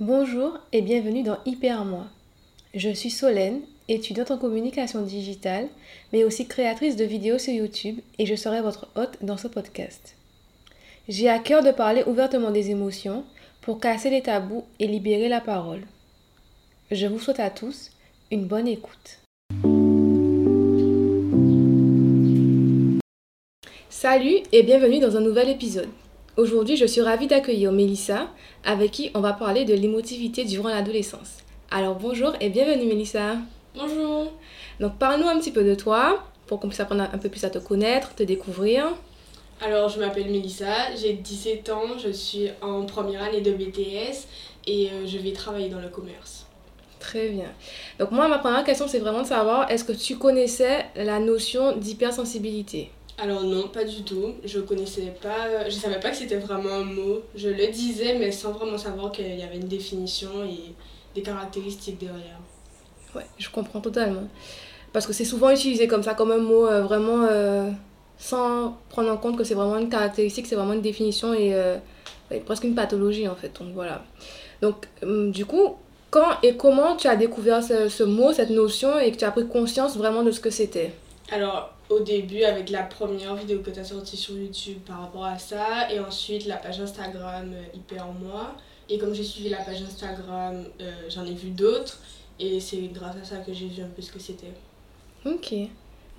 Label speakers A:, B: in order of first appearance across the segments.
A: Bonjour et bienvenue dans Hyper Moi. Je suis Solène, étudiante en communication digitale, mais aussi créatrice de vidéos sur YouTube et je serai votre hôte dans ce podcast. J'ai à cœur de parler ouvertement des émotions pour casser les tabous et libérer la parole. Je vous souhaite à tous une bonne écoute. Salut et bienvenue dans un nouvel épisode. Aujourd'hui, je suis ravie d'accueillir Mélissa, avec qui on va parler de l'émotivité durant l'adolescence. Alors bonjour et bienvenue Mélissa.
B: Bonjour.
A: Donc parle-nous un petit peu de toi, pour qu'on puisse apprendre un peu plus à te connaître, te découvrir.
B: Alors je m'appelle Mélissa, j'ai 17 ans, je suis en première année de BTS et euh, je vais travailler dans le commerce.
A: Très bien. Donc moi, ma première question, c'est vraiment de savoir, est-ce que tu connaissais la notion d'hypersensibilité?
B: Alors non, pas du tout. Je connaissais pas, je savais pas que c'était vraiment un mot. Je le disais mais sans vraiment savoir qu'il y avait une définition et des caractéristiques derrière.
A: Ouais, je comprends totalement. Parce que c'est souvent utilisé comme ça, comme un mot euh, vraiment euh, sans prendre en compte que c'est vraiment une caractéristique, c'est vraiment une définition et euh, presque une pathologie en fait. Donc voilà. Donc hum, du coup, quand et comment tu as découvert ce, ce mot, cette notion et que tu as pris conscience vraiment de ce que c'était?
B: Alors au début avec la première vidéo que tu as sortie sur YouTube par rapport à ça et ensuite la page Instagram euh, Hyper Moi. Et comme j'ai suivi la page Instagram, euh, j'en ai vu d'autres et c'est grâce à ça que j'ai vu un peu ce que c'était.
A: Ok.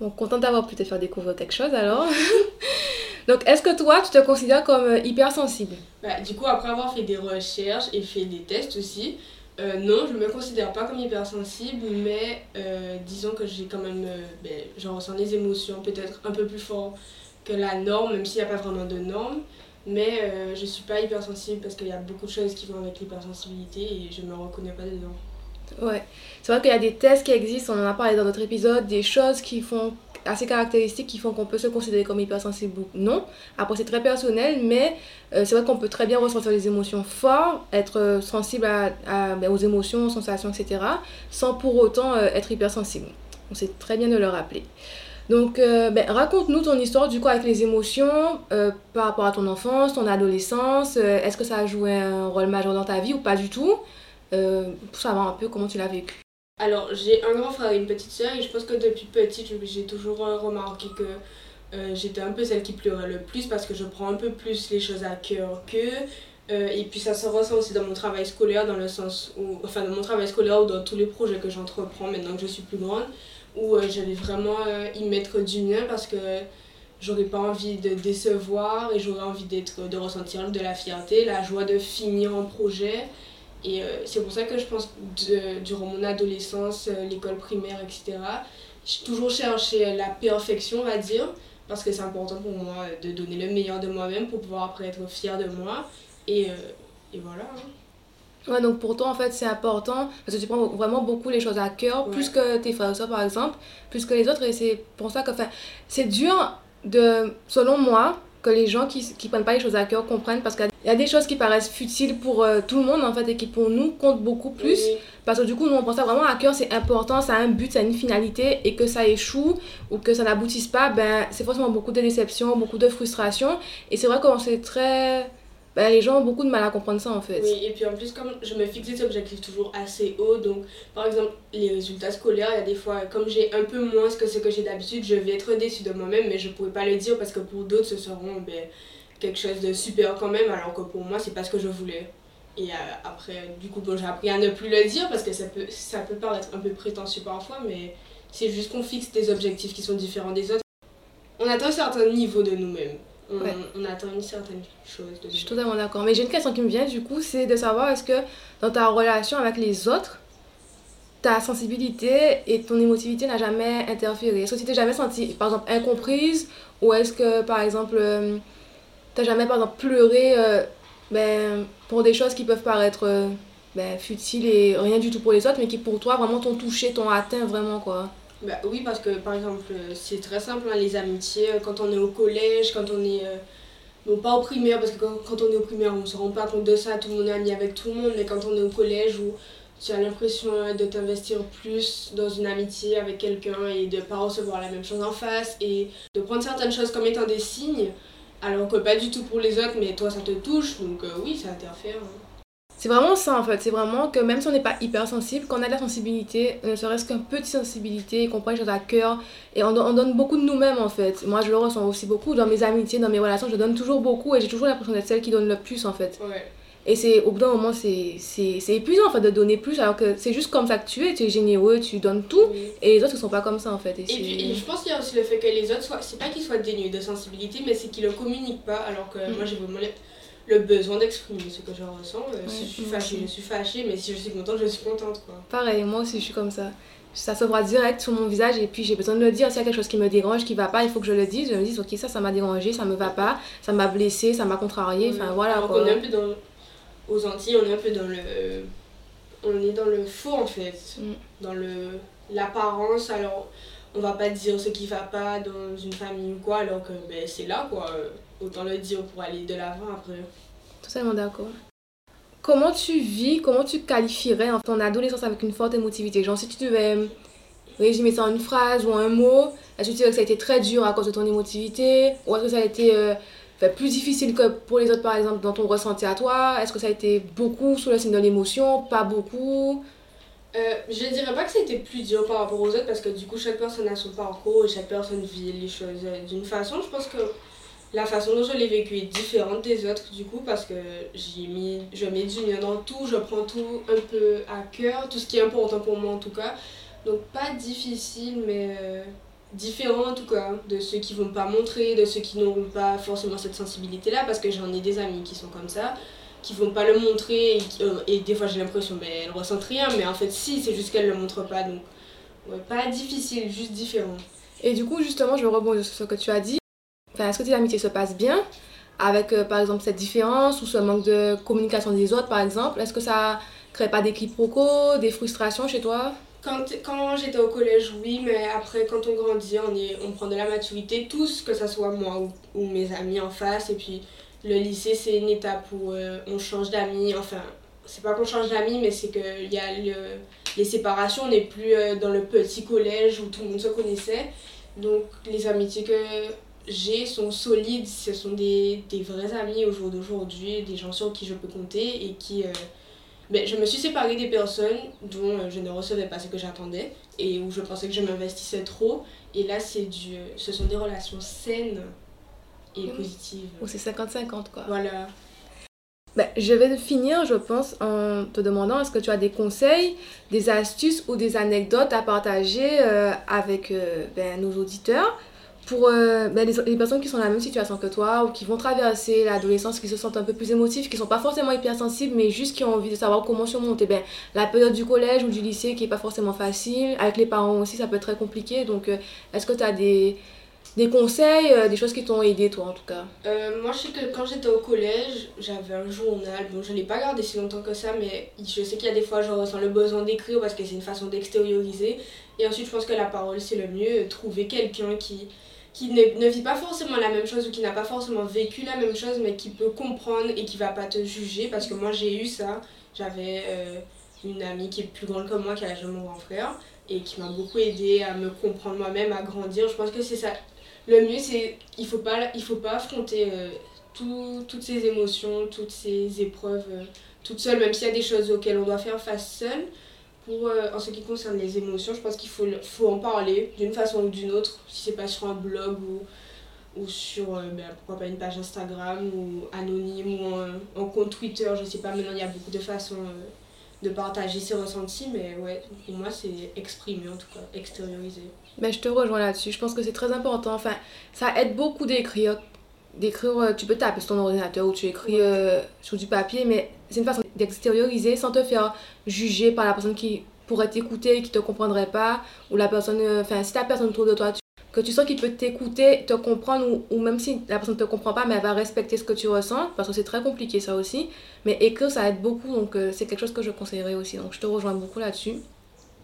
A: Bon, contente d'avoir pu te faire découvrir quelque chose alors. Donc est-ce que toi, tu te considères comme euh, hypersensible?
B: Bah, du coup, après avoir fait des recherches et fait des tests aussi, euh, non, je me considère pas comme hypersensible, mais euh, disons que j'ai quand même. euh, ben, je ressens des émotions peut-être un peu plus fort que la norme, même s'il n'y a pas vraiment de norme. Mais je suis pas hypersensible parce qu'il y a beaucoup de choses qui vont avec l'hypersensibilité et je me reconnais pas dedans.
A: Ouais. C'est vrai qu'il y a des tests qui existent, on en a parlé dans notre épisode, des choses qui font assez caractéristiques qui font qu'on peut se considérer comme hypersensible ou non. Après, c'est très personnel, mais euh, c'est vrai qu'on peut très bien ressentir les émotions fortes, être euh, sensible à, à- ben, aux émotions, aux sensations, etc., sans pour autant euh, être hypersensible. Donc, c'est très bien de le rappeler. Donc, euh, ben, raconte-nous ton histoire du coup avec les émotions euh, par rapport à ton enfance, ton adolescence. Euh, Est-ce que ça a joué un rôle majeur dans ta vie ou pas du tout? Euh, Pour savoir un peu comment tu l'as vécu.
B: Alors, j'ai un grand frère et une petite sœur, et je pense que depuis petite, j'ai toujours euh, remarqué que euh, j'étais un peu celle qui pleurait le plus parce que je prends un peu plus les choses à cœur qu'eux. Euh, et puis ça se ressent aussi dans mon travail scolaire, dans le sens où, enfin, dans mon travail scolaire ou dans tous les projets que j'entreprends maintenant que je suis plus grande, où vais vraiment y mettre du mien parce que j'aurais pas envie de décevoir et j'aurais envie d'être, de ressentir de la fierté, la joie de finir un projet. Et euh, c'est pour ça que je pense durant mon adolescence, euh, l'école primaire, etc., j'ai toujours cherché la perfection, on va dire, parce que c'est important pour moi euh, de donner le meilleur de moi-même pour pouvoir après être fière de moi. Et, euh, et voilà. hein.
A: Ouais, donc pour toi, en fait, c'est important parce que tu prends vraiment beaucoup les choses à cœur,
B: Ouais.
A: plus que tes frères et sœurs, par exemple, plus que les autres. Et c'est pour ça que, enfin, c'est dur de, selon moi, que les gens qui, qui prennent pas les choses à cœur comprennent parce qu'il y a des choses qui paraissent futiles pour euh, tout le monde, en fait, et qui pour nous comptent beaucoup plus.
B: Oui.
A: Parce que du coup, nous, on pense ça vraiment à cœur, c'est important, ça a un but, ça a une finalité, et que ça échoue ou que ça n'aboutisse pas, ben, c'est forcément beaucoup de déception, beaucoup de frustration. Et c'est vrai qu'on c'est très. Ben, les gens ont beaucoup de mal à comprendre ça, en fait.
B: Oui, et puis en plus, comme je me fixe des objectifs toujours assez hauts, donc par exemple, les résultats scolaires, il y a des fois, comme j'ai un peu moins que ce que j'ai d'habitude, je vais être déçue de moi-même, mais je pourrais pas le dire parce que pour d'autres, ce seront ben, quelque chose de super quand même, alors que pour moi, c'est pas ce que je voulais. Et euh, après, du coup, bon, j'ai appris à ne plus le dire parce que ça peut, ça peut paraître un peu prétentieux parfois, mais c'est juste qu'on fixe des objectifs qui sont différents des autres. On atteint un certain niveau de nous-mêmes. On,
A: Ouais.
B: on atteint une certaine chose de
A: Je suis totalement d'accord. Mais j'ai une question qui me vient du coup, c'est de savoir est-ce que dans ta relation avec les autres, ta sensibilité et ton émotivité n'a jamais interféré? Est-ce que tu t'es jamais sentie, par exemple, incomprise? Ou est-ce que, par exemple, euh, t'as jamais, par exemple, pleuré euh, ben, pour des choses qui peuvent paraître euh, ben, futiles et rien du tout pour les autres, mais qui pour toi vraiment t'ont touché, t'ont atteint vraiment, quoi?
B: Bah oui, parce que par exemple, euh, c'est très simple, hein, les amitiés, euh, quand on est au collège, quand on est. euh, bon, pas au primaire, parce que quand, quand on est au primaire, on se rend pas compte de ça, tout le monde est ami avec tout le monde, mais quand on est au collège où tu as l'impression euh, de t'investir plus dans une amitié avec quelqu'un et de pas recevoir la même chose en face et de prendre certaines choses comme étant des signes, alors que pas du tout pour les autres, mais toi ça te touche, donc euh, oui, ça interfère. hein.
A: C'est vraiment ça en fait, c'est vraiment que même si on n'est pas hypersensible, quand on a de la sensibilité, ne serait-ce qu'un de sensibilité, qu'on prend les choses à cœur, et on, on donne beaucoup de nous-mêmes en fait. Moi je le ressens aussi beaucoup dans mes amitiés, dans mes relations, je donne toujours beaucoup et j'ai toujours l'impression d'être celle qui donne le plus en fait.
B: Ouais.
A: Et c'est au bout d'un moment, c'est épuisant en fait de donner plus alors que c'est juste comme ça que tu es, tu es généreux, tu donnes tout,
B: Oui.
A: et les autres ils sont pas comme ça en fait. Et,
B: Et je pense qu'il y a aussi le fait que les autres soient. C'est pas qu'ils soient dénués de sensibilité, mais c'est qu'ils le communiquent pas, alors que
A: Mm.
B: moi j'ai vraiment le, besoin d'exprimer ce que je ressens. Euh, si je suis fâchée, je suis fâchée, mais si je suis contente, je suis contente, quoi.
A: Pareil, moi aussi je suis comme ça. Ça se voit direct sur mon visage et puis j'ai besoin de le dire. S'il y a quelque chose qui me dérange, qui va pas, il faut que je le dise. Je me dis, ok, ça, ça m'a dérangé, ça me va pas, ça m'a blessé, ça m'a contrarié. Enfin
B: Ouais.
A: voilà
B: Alors
A: quoi.
B: qu'on est un peu dans. Aux Antilles, on est un peu dans le. On est dans le faux en fait.
A: Mm.
B: Dans le l'apparence. Alors, on va pas dire ce qui va pas dans une famille ou quoi, alors que ben, c'est là quoi. Autant le dire pour aller de l'avant après.
A: Totalement d'accord. Comment tu vis, comment tu qualifierais ton adolescence avec une forte émotivité? Genre si tu devais résumer ça en une phrase ou en un mot, est-ce que tu dirais que ça a été très dur à cause de ton émotivité? Ou est-ce que ça a été euh, plus difficile que pour les autres par exemple dans ton ressenti à toi? Est-ce que ça a été beaucoup sous le signe de l'émotion Pas beaucoup?
B: Euh, je dirais pas que c'était plus dur par rapport aux autres parce que du coup chaque personne a son parcours et chaque personne vit les choses euh, d'une façon. Je pense que la façon dont je l'ai vécu est différente des autres du coup parce que j'ai mis, je mets du mien dans tout, je prends tout un peu à cœur, tout ce qui est important pour moi en tout cas. Donc pas difficile mais euh, différent en tout cas de ceux qui vont pas montrer, de ceux qui n'auront pas forcément cette sensibilité là parce que j'en ai des amis qui sont comme ça qui vont pas le montrer euh, et des fois j'ai l'impression ben elles ressentent rien mais en fait si c'est juste qu'elles le montrent pas donc pas difficile juste différent
A: Et du coup, justement, je vais rebondir sur ce que tu as dit. Enfin, est-ce que tes amitiés se passent bien avec, euh, par exemple, cette différence ou ce manque de communication des autres, par exemple? Est-ce que ça crée pas des quiproquos, des frustrations chez toi?
B: Quand, quand j'étais au collège oui mais après quand on grandit on, est, on prend de la maturité tous que ça soit moi ou, mes amis en face. Et puis le lycée c'est une étape où euh, on change d'amis. Enfin c'est pas qu'on change d'amis mais c'est qu'il y a le- les séparations on n'est plus euh, dans le petit collège où tout le monde se connaissait. Donc les amitiés que j'ai sont solides ce sont des, des vrais amis au jour d'aujourd'hui des gens sur qui je peux compter et qui euh, ben, je me suis séparée des personnes dont euh, je ne recevais pas ce que j'attendais et où je pensais que je m'investissais trop. Et là c'est du ce sont des relations saines et positives.
A: Ou c'est 50-50, quoi.
B: Voilà.
A: Ben, je vais finir, je pense, en te demandant est-ce que tu as des conseils, des astuces ou des anecdotes à partager euh, avec euh, ben, nos auditeurs? Pour ben, les, personnes qui sont dans la même situation que toi ou qui vont traverser l'adolescence, qui se sentent un peu plus émotifs, qui sont pas forcément hypersensibles, mais juste qui ont envie de savoir comment surmonter ben, la période du collège ou du lycée qui est pas forcément facile. Avec les parents aussi, ça peut être très compliqué. Donc, euh, est-ce que tu as des, des conseils, euh, des choses qui t'ont aidé, toi, en tout cas?
B: Moi, je sais que quand j'étais au collège, j'avais un journal. Bon, je l'ai pas gardé si longtemps que ça, mais je sais qu'il y a des fois, je ressens le besoin d'écrire parce que c'est une façon d'extérioriser. Et ensuite, je pense que la parole, c'est le mieux. Trouver quelqu'un qui, qui ne, vit pas forcément la même chose ou qui n'a pas forcément vécu la même chose, mais qui peut comprendre et qui va pas te juger. Parce que moi, j'ai eu ça. J'avais euh, une amie qui est plus grande que moi, qui a l'âge mon grand frère, et qui m'a beaucoup aidé à me comprendre moi-même, à grandir. Je pense que c'est ça le mieux c'est il faut pas faut pas affronter euh, tout- toutes ces émotions toutes ces épreuves euh, toute seule même s'il y a des choses auxquelles on doit faire face seule pour euh, en ce qui concerne les émotions je pense qu'il faut faut en parler d'une façon ou d'une autre si c'est pas sur un blog ou ou sur euh, ben, pourquoi pas une page Instagram ou anonyme ou en, en compte Twitter je sais pas maintenant il y a beaucoup de façons euh, de partager ses ressentis mais ouais pour moi c'est exprimer en tout cas extérioriser
A: Ben, je te rejoins là-dessus. Je pense que c'est très important. Enfin, ça aide beaucoup d'écrire. D'écrire, euh, tu peux taper sur ton ordinateur ou tu écris euh, sur du papier, mais c'est une façon d'extérioriser sans te faire juger par la personne qui pourrait t'écouter et qui te comprendrait pas. Ou la personne, euh, enfin, si ta personne autour de toi, que tu sens qu'il peut t'écouter, te comprendre, ou, ou même si la personne ne te comprend pas, mais elle va respecter ce que tu ressens, parce que c'est très compliqué ça aussi. Mais écrire, ça aide beaucoup, donc c'est quelque chose que je conseillerais aussi. Donc je te rejoins beaucoup là-dessus.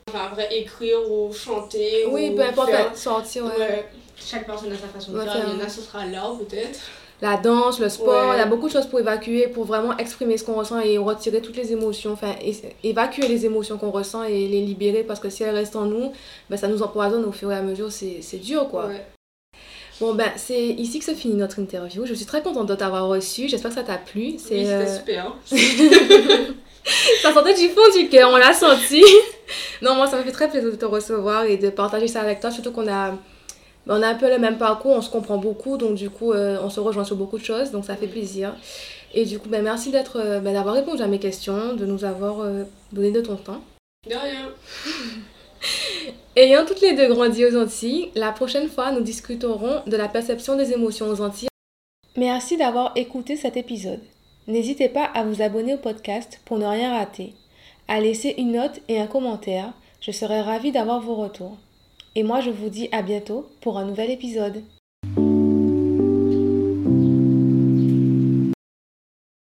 B: Enfin, vrai, écrire ou chanter.
A: Oui,
B: ou
A: peu importe,
B: faire-
A: enfin, sortir, ouais.
B: Ouais. Chaque personne a sa façon de
A: Ouais,
B: faire.
A: faire-
B: Il y en a, ce sera l'art peut-être.
A: la danse, le sport,
B: Ouais.
A: il y a beaucoup de choses pour évacuer, pour vraiment exprimer ce qu'on ressent et retirer toutes les émotions, enfin évacuer les émotions qu'on ressent et les libérer parce que si elles restent en nous, ben, ça nous empoisonne au fur et à mesure, c'est c'est dur quoi.
B: Ouais.
A: Bon ben c'est ici que se finit notre interview, je suis très contente de t'avoir reçu, j'espère que ça t'a plu. C'est,
B: Oui, c'était
A: euh,
B: super.
A: ça sentait du fond du cœur, on l'a senti. non, moi, ça me fait très plaisir de te recevoir et de partager ça avec toi, surtout qu'on a, on a un peu le même parcours, on se comprend beaucoup, donc du coup, euh, on se rejoint sur beaucoup de choses, donc ça fait plaisir. Et du coup, ben, merci d'être, euh, ben, d'avoir répondu à mes questions, de nous avoir euh, donné de ton temps.
B: De rien.
A: Ayant toutes les deux grandi aux Antilles, la prochaine fois, nous discuterons de la perception des émotions aux Antilles. Merci d'avoir écouté cet épisode. N'hésitez pas à vous abonner au podcast pour ne rien rater, à laisser une note et un commentaire. Je serai ravie d'avoir vos retours. Et moi, je vous dis à bientôt pour un nouvel épisode.